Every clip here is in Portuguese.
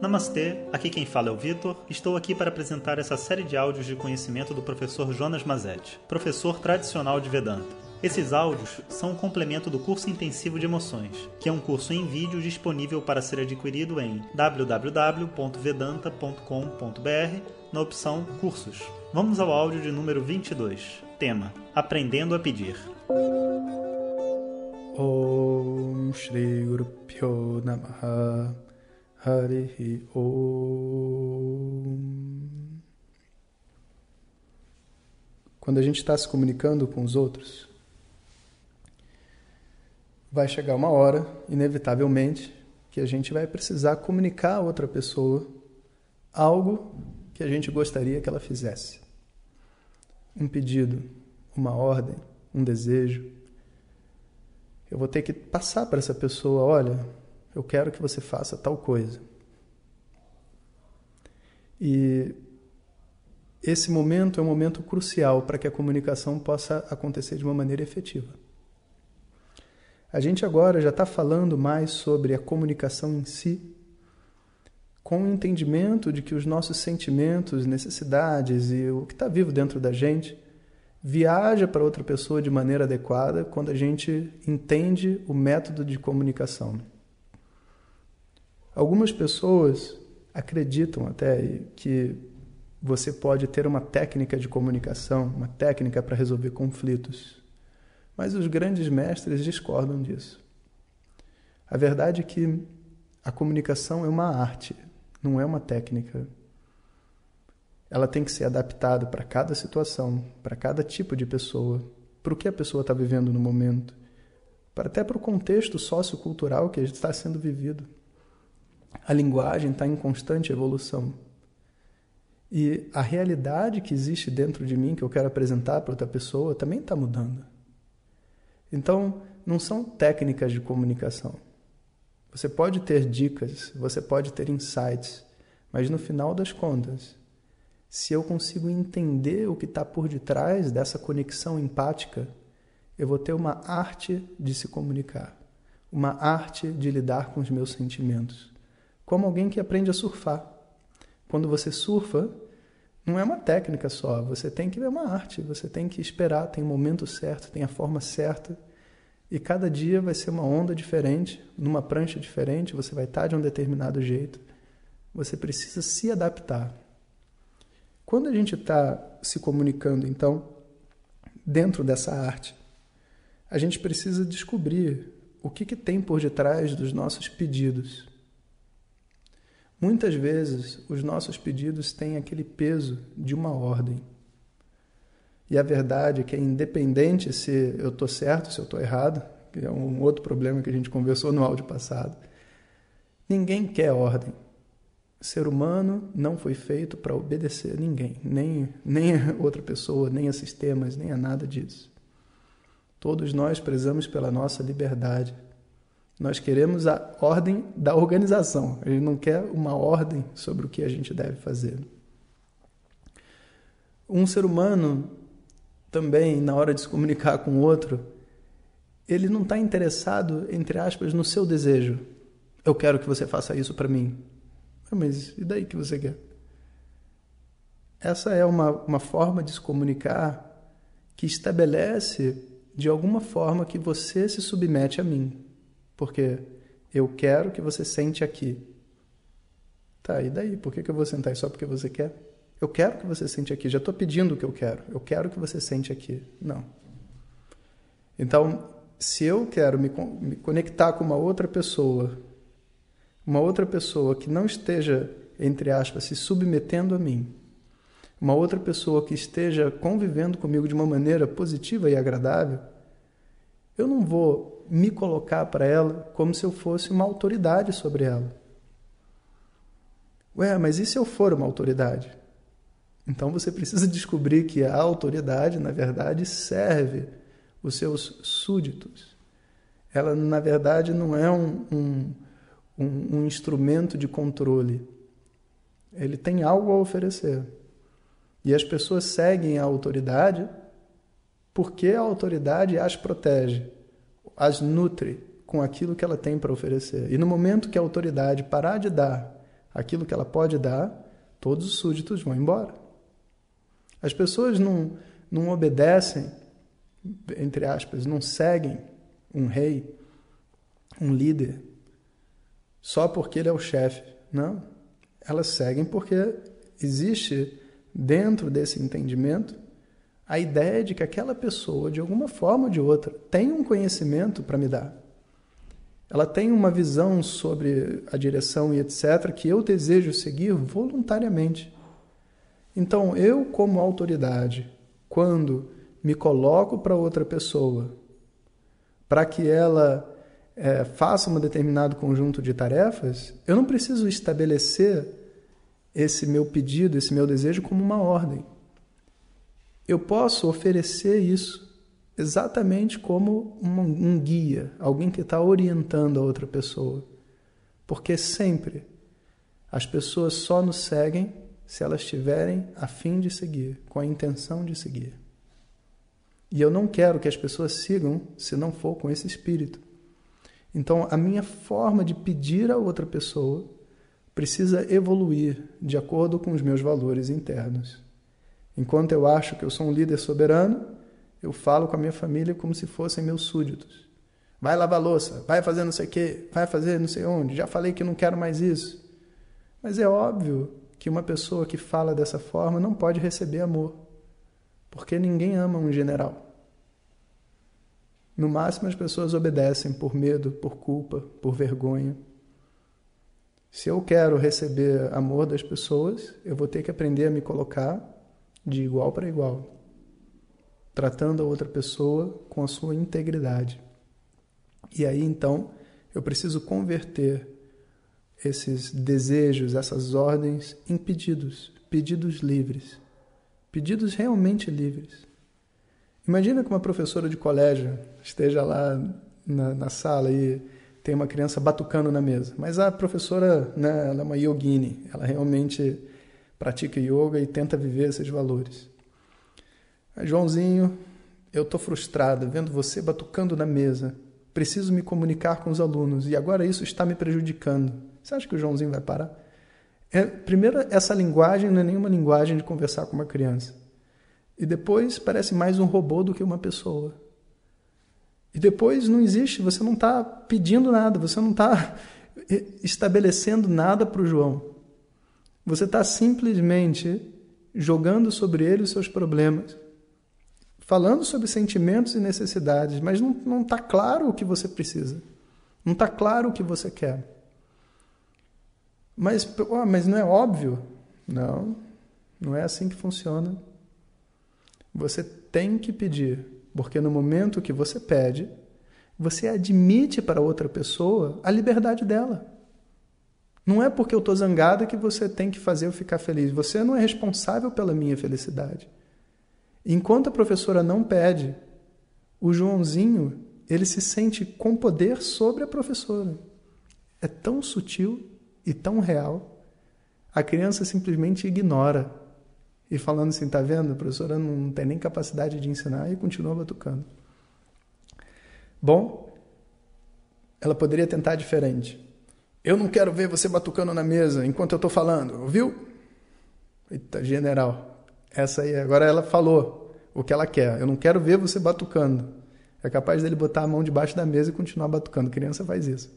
Namastê, aqui quem fala é o Vitor. Estou aqui para apresentar essa série de áudios de conhecimento do professor Jonas Mazetti, professor tradicional de Vedanta. Esses áudios são um complemento do curso intensivo de emoções, que é um curso em vídeo disponível para ser adquirido em www.vedanta.com.br na opção Cursos. Vamos ao áudio de número 22. Tema: Aprendendo a pedir. Om Shri Guru Pyo Namaha Harihi Om. Quando a gente está se comunicando com os outros, vai chegar uma hora, inevitavelmente, que a gente vai precisar comunicar a outra pessoa algo que a gente gostaria que ela fizesse. Um pedido, uma ordem, um desejo. Eu vou ter que passar para essa pessoa: olha, eu quero que você faça tal coisa. E esse momento é um momento crucial para que a comunicação possa acontecer de uma maneira efetiva. A gente agora já está falando mais sobre a comunicação em si, com o entendimento de que os nossos sentimentos, necessidades e o que está vivo dentro da gente viaja para outra pessoa de maneira adequada quando a gente entende o método de comunicação. Algumas pessoas acreditam até que você pode ter uma técnica de comunicação, uma técnica para resolver conflitos. Mas os grandes mestres discordam disso. A verdade é que a comunicação é uma arte, não é uma técnica. Ela tem que ser adaptada para cada situação, para cada tipo de pessoa, para o que a pessoa está vivendo no momento, para até para o contexto sociocultural que está sendo vivido. A linguagem está em constante evolução. E a realidade que existe dentro de mim, que eu quero apresentar para outra pessoa, também está mudando. Então, não são técnicas de comunicação. Você pode ter dicas, você pode ter insights, mas no final das contas, se eu consigo entender o que está por detrás dessa conexão empática, eu vou ter uma arte de se comunicar, uma arte de lidar com os meus sentimentos como alguém que aprende a surfar. Quando você surfa, não é uma técnica só, você tem que ver uma arte, você tem que esperar, tem o momento certo, tem a forma certa. E cada dia vai ser uma onda diferente, numa prancha diferente, você vai estar de um determinado jeito. Você precisa se adaptar. Quando a gente está se comunicando, então, dentro dessa arte, a gente precisa descobrir o que, que tem por detrás dos nossos pedidos. Muitas vezes os nossos pedidos têm aquele peso de uma ordem. E a verdade é que é independente se eu estou certo, se eu estou errado, que é um outro problema que a gente conversou no áudio passado. Ninguém quer ordem. O ser humano não foi feito para obedecer a ninguém, nem, nem a outra pessoa, nem a sistemas, nem a nada disso. Todos nós prezamos pela nossa liberdade nós queremos a ordem da organização. Gente não quer uma ordem sobre o que a gente deve fazer. Um ser humano também, na hora de se comunicar com o outro, ele não está interessado, entre aspas, no seu desejo. Eu quero que você faça isso para mim. Ah, mas e daí que você quer? Essa é uma, uma forma de se comunicar que estabelece, de alguma forma, que você se submete a mim. Porque eu quero que você sente aqui. Tá, e daí? Por que, que eu vou sentar? Só porque você quer? Eu quero que você sente aqui. Já estou pedindo o que eu quero. Eu quero que você sente aqui. Não. Então, se eu quero me, me conectar com uma outra pessoa, uma outra pessoa que não esteja, entre aspas, se submetendo a mim, uma outra pessoa que esteja convivendo comigo de uma maneira positiva e agradável, eu não vou me colocar para ela como se eu fosse uma autoridade sobre ela. Ué, mas e se eu for uma autoridade? Então você precisa descobrir que a autoridade, na verdade, serve os seus súditos. Ela, na verdade, não é um, um, um, um instrumento de controle. Ele tem algo a oferecer. E as pessoas seguem a autoridade porque a autoridade as protege as nutre com aquilo que ela tem para oferecer. E no momento que a autoridade parar de dar aquilo que ela pode dar, todos os súditos vão embora. As pessoas não, não obedecem, entre aspas, não seguem um rei, um líder, só porque ele é o chefe. Não. Elas seguem porque existe dentro desse entendimento a ideia de que aquela pessoa, de alguma forma ou de outra, tem um conhecimento para me dar. Ela tem uma visão sobre a direção e etc., que eu desejo seguir voluntariamente. Então, eu, como autoridade, quando me coloco para outra pessoa, para que ela é, faça um determinado conjunto de tarefas, eu não preciso estabelecer esse meu pedido, esse meu desejo como uma ordem eu posso oferecer isso exatamente como um, um guia, alguém que está orientando a outra pessoa. Porque sempre as pessoas só nos seguem se elas estiverem a fim de seguir, com a intenção de seguir. E eu não quero que as pessoas sigam se não for com esse espírito. Então, a minha forma de pedir a outra pessoa precisa evoluir de acordo com os meus valores internos. Enquanto eu acho que eu sou um líder soberano, eu falo com a minha família como se fossem meus súditos. Vai lavar louça, vai fazer não sei o quê, vai fazer não sei onde, já falei que não quero mais isso. Mas é óbvio que uma pessoa que fala dessa forma não pode receber amor, porque ninguém ama um general. No máximo, as pessoas obedecem por medo, por culpa, por vergonha. Se eu quero receber amor das pessoas, eu vou ter que aprender a me colocar de igual para igual, tratando a outra pessoa com a sua integridade. E aí então eu preciso converter esses desejos, essas ordens em pedidos, pedidos livres, pedidos realmente livres. Imagina que uma professora de colégio esteja lá na, na sala e tem uma criança batucando na mesa, mas a professora, né, ela é uma yogini, ela realmente pratica yoga e tenta viver esses valores. Joãozinho, eu estou frustrada vendo você batucando na mesa. Preciso me comunicar com os alunos e agora isso está me prejudicando. Você acha que o Joãozinho vai parar? É, primeiro, essa linguagem não é nenhuma linguagem de conversar com uma criança. E depois parece mais um robô do que uma pessoa. E depois não existe, você não está pedindo nada, você não está estabelecendo nada para o João. Você está simplesmente jogando sobre ele os seus problemas, falando sobre sentimentos e necessidades, mas não está claro o que você precisa, não está claro o que você quer. Mas, oh, mas não é óbvio? Não, não é assim que funciona. Você tem que pedir, porque no momento que você pede, você admite para outra pessoa a liberdade dela. Não é porque eu estou zangada que você tem que fazer eu ficar feliz. Você não é responsável pela minha felicidade. Enquanto a professora não pede, o Joãozinho ele se sente com poder sobre a professora. É tão sutil e tão real. A criança simplesmente ignora e falando assim, tá vendo? A professora não tem nem capacidade de ensinar e continua batucando. Bom, ela poderia tentar diferente. Eu não quero ver você batucando na mesa enquanto eu estou falando, ouviu? Eita, general. Essa aí, agora ela falou o que ela quer. Eu não quero ver você batucando. É capaz dele botar a mão debaixo da mesa e continuar batucando. Criança faz isso.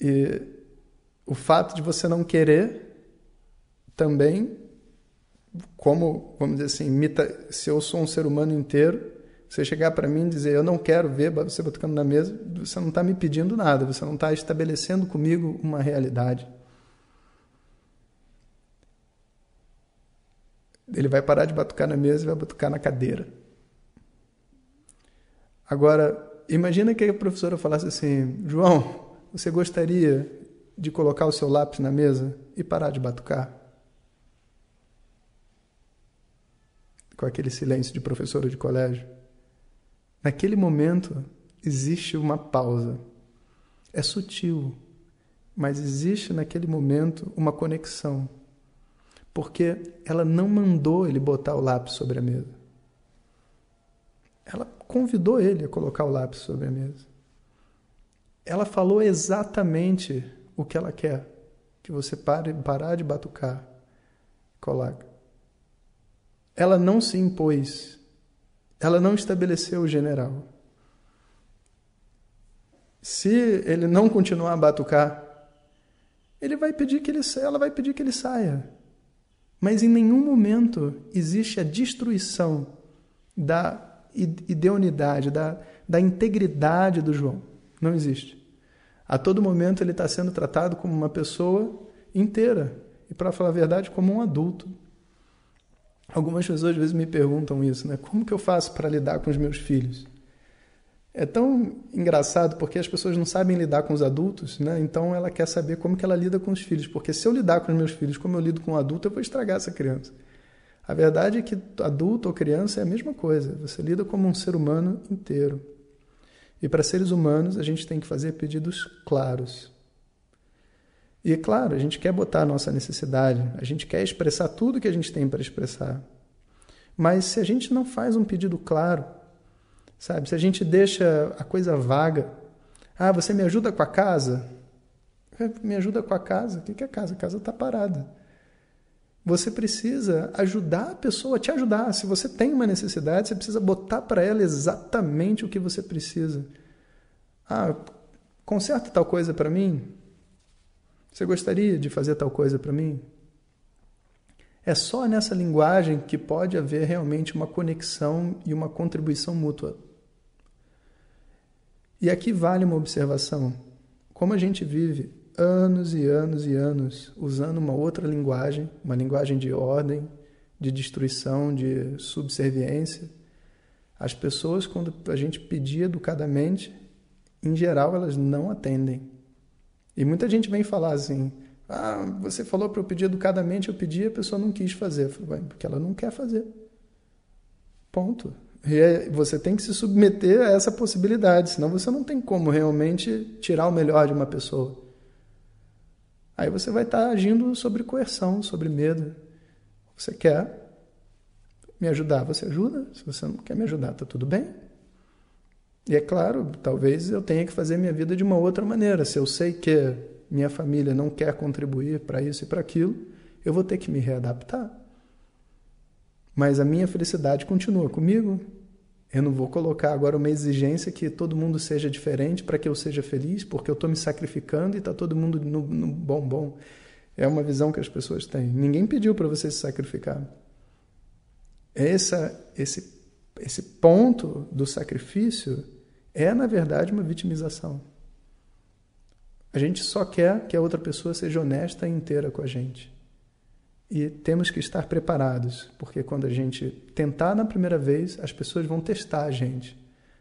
E o fato de você não querer também, como, vamos dizer assim, se eu sou um ser humano inteiro, você chegar para mim e dizer, eu não quero ver você batucando na mesa, você não está me pedindo nada, você não está estabelecendo comigo uma realidade. Ele vai parar de batucar na mesa e vai batucar na cadeira. Agora, imagina que a professora falasse assim: João, você gostaria de colocar o seu lápis na mesa e parar de batucar? Com aquele silêncio de professora de colégio. Naquele momento existe uma pausa. É sutil, mas existe naquele momento uma conexão. Porque ela não mandou ele botar o lápis sobre a mesa. Ela convidou ele a colocar o lápis sobre a mesa. Ela falou exatamente o que ela quer. que você pare, parar de batucar, coloca. Ela não se impôs, ela não estabeleceu o general. Se ele não continuar a batucar, ele vai pedir que ele, ela vai pedir que ele saia. Mas em nenhum momento existe a destruição da ideunidade, da, da integridade do João. Não existe. A todo momento ele está sendo tratado como uma pessoa inteira e, para falar a verdade, como um adulto. Algumas pessoas às vezes me perguntam isso, né? Como que eu faço para lidar com os meus filhos? É tão engraçado porque as pessoas não sabem lidar com os adultos, né? Então ela quer saber como que ela lida com os filhos, porque se eu lidar com os meus filhos como eu lido com um adulto, eu vou estragar essa criança. A verdade é que adulto ou criança é a mesma coisa. Você lida como um ser humano inteiro. E para seres humanos, a gente tem que fazer pedidos claros. E é claro, a gente quer botar a nossa necessidade, a gente quer expressar tudo que a gente tem para expressar. Mas se a gente não faz um pedido claro, sabe? Se a gente deixa a coisa vaga, ah, você me ajuda com a casa? Me ajuda com a casa? O que é casa? A casa está parada. Você precisa ajudar a pessoa a te ajudar. Se você tem uma necessidade, você precisa botar para ela exatamente o que você precisa. Ah, conserta tal coisa para mim? Você gostaria de fazer tal coisa para mim? É só nessa linguagem que pode haver realmente uma conexão e uma contribuição mútua. E aqui vale uma observação. Como a gente vive anos e anos e anos usando uma outra linguagem, uma linguagem de ordem, de destruição, de subserviência. As pessoas, quando a gente pedir educadamente, em geral elas não atendem. E muita gente vem falar assim: ah, você falou para eu pedir educadamente, eu pedi a pessoa não quis fazer. Eu falei, porque ela não quer fazer. Ponto. E você tem que se submeter a essa possibilidade, senão você não tem como realmente tirar o melhor de uma pessoa. Aí você vai estar agindo sobre coerção, sobre medo. Você quer me ajudar, você ajuda. Se você não quer me ajudar, tá tudo bem. E é claro, talvez eu tenha que fazer minha vida de uma outra maneira. Se eu sei que minha família não quer contribuir para isso e para aquilo, eu vou ter que me readaptar. Mas a minha felicidade continua comigo, eu não vou colocar agora uma exigência que todo mundo seja diferente para que eu seja feliz, porque eu estou me sacrificando e está todo mundo no, no bom bom. É uma visão que as pessoas têm. Ninguém pediu para você se sacrificar. Essa, esse, esse ponto do sacrifício é, na verdade, uma vitimização. A gente só quer que a outra pessoa seja honesta e inteira com a gente. E temos que estar preparados, porque quando a gente tentar na primeira vez, as pessoas vão testar a gente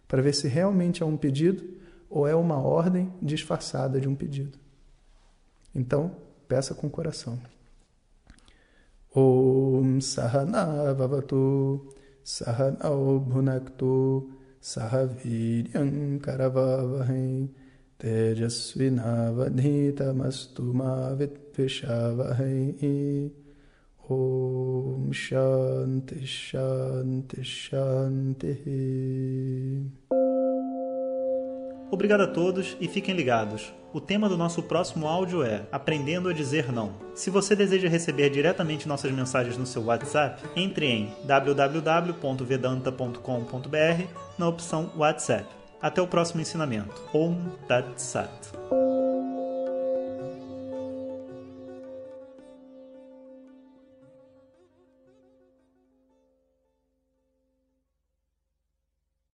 para ver se realmente é um pedido ou é uma ordem disfarçada de um pedido. Então, peça com o coração. Om Sahana Vavatu Sahanau Bhunaktu सह वीर करवावहै तेजस्विनावधीतमस्तु मा विद्विषावहै। ॐ शान्ति शान्ति शान्तिः। Obrigado a todos e fiquem ligados. O tema do nosso próximo áudio é Aprendendo a Dizer Não. Se você deseja receber diretamente nossas mensagens no seu WhatsApp, entre em www.vedanta.com.br na opção WhatsApp. Até o próximo ensinamento. Om Tat Sat.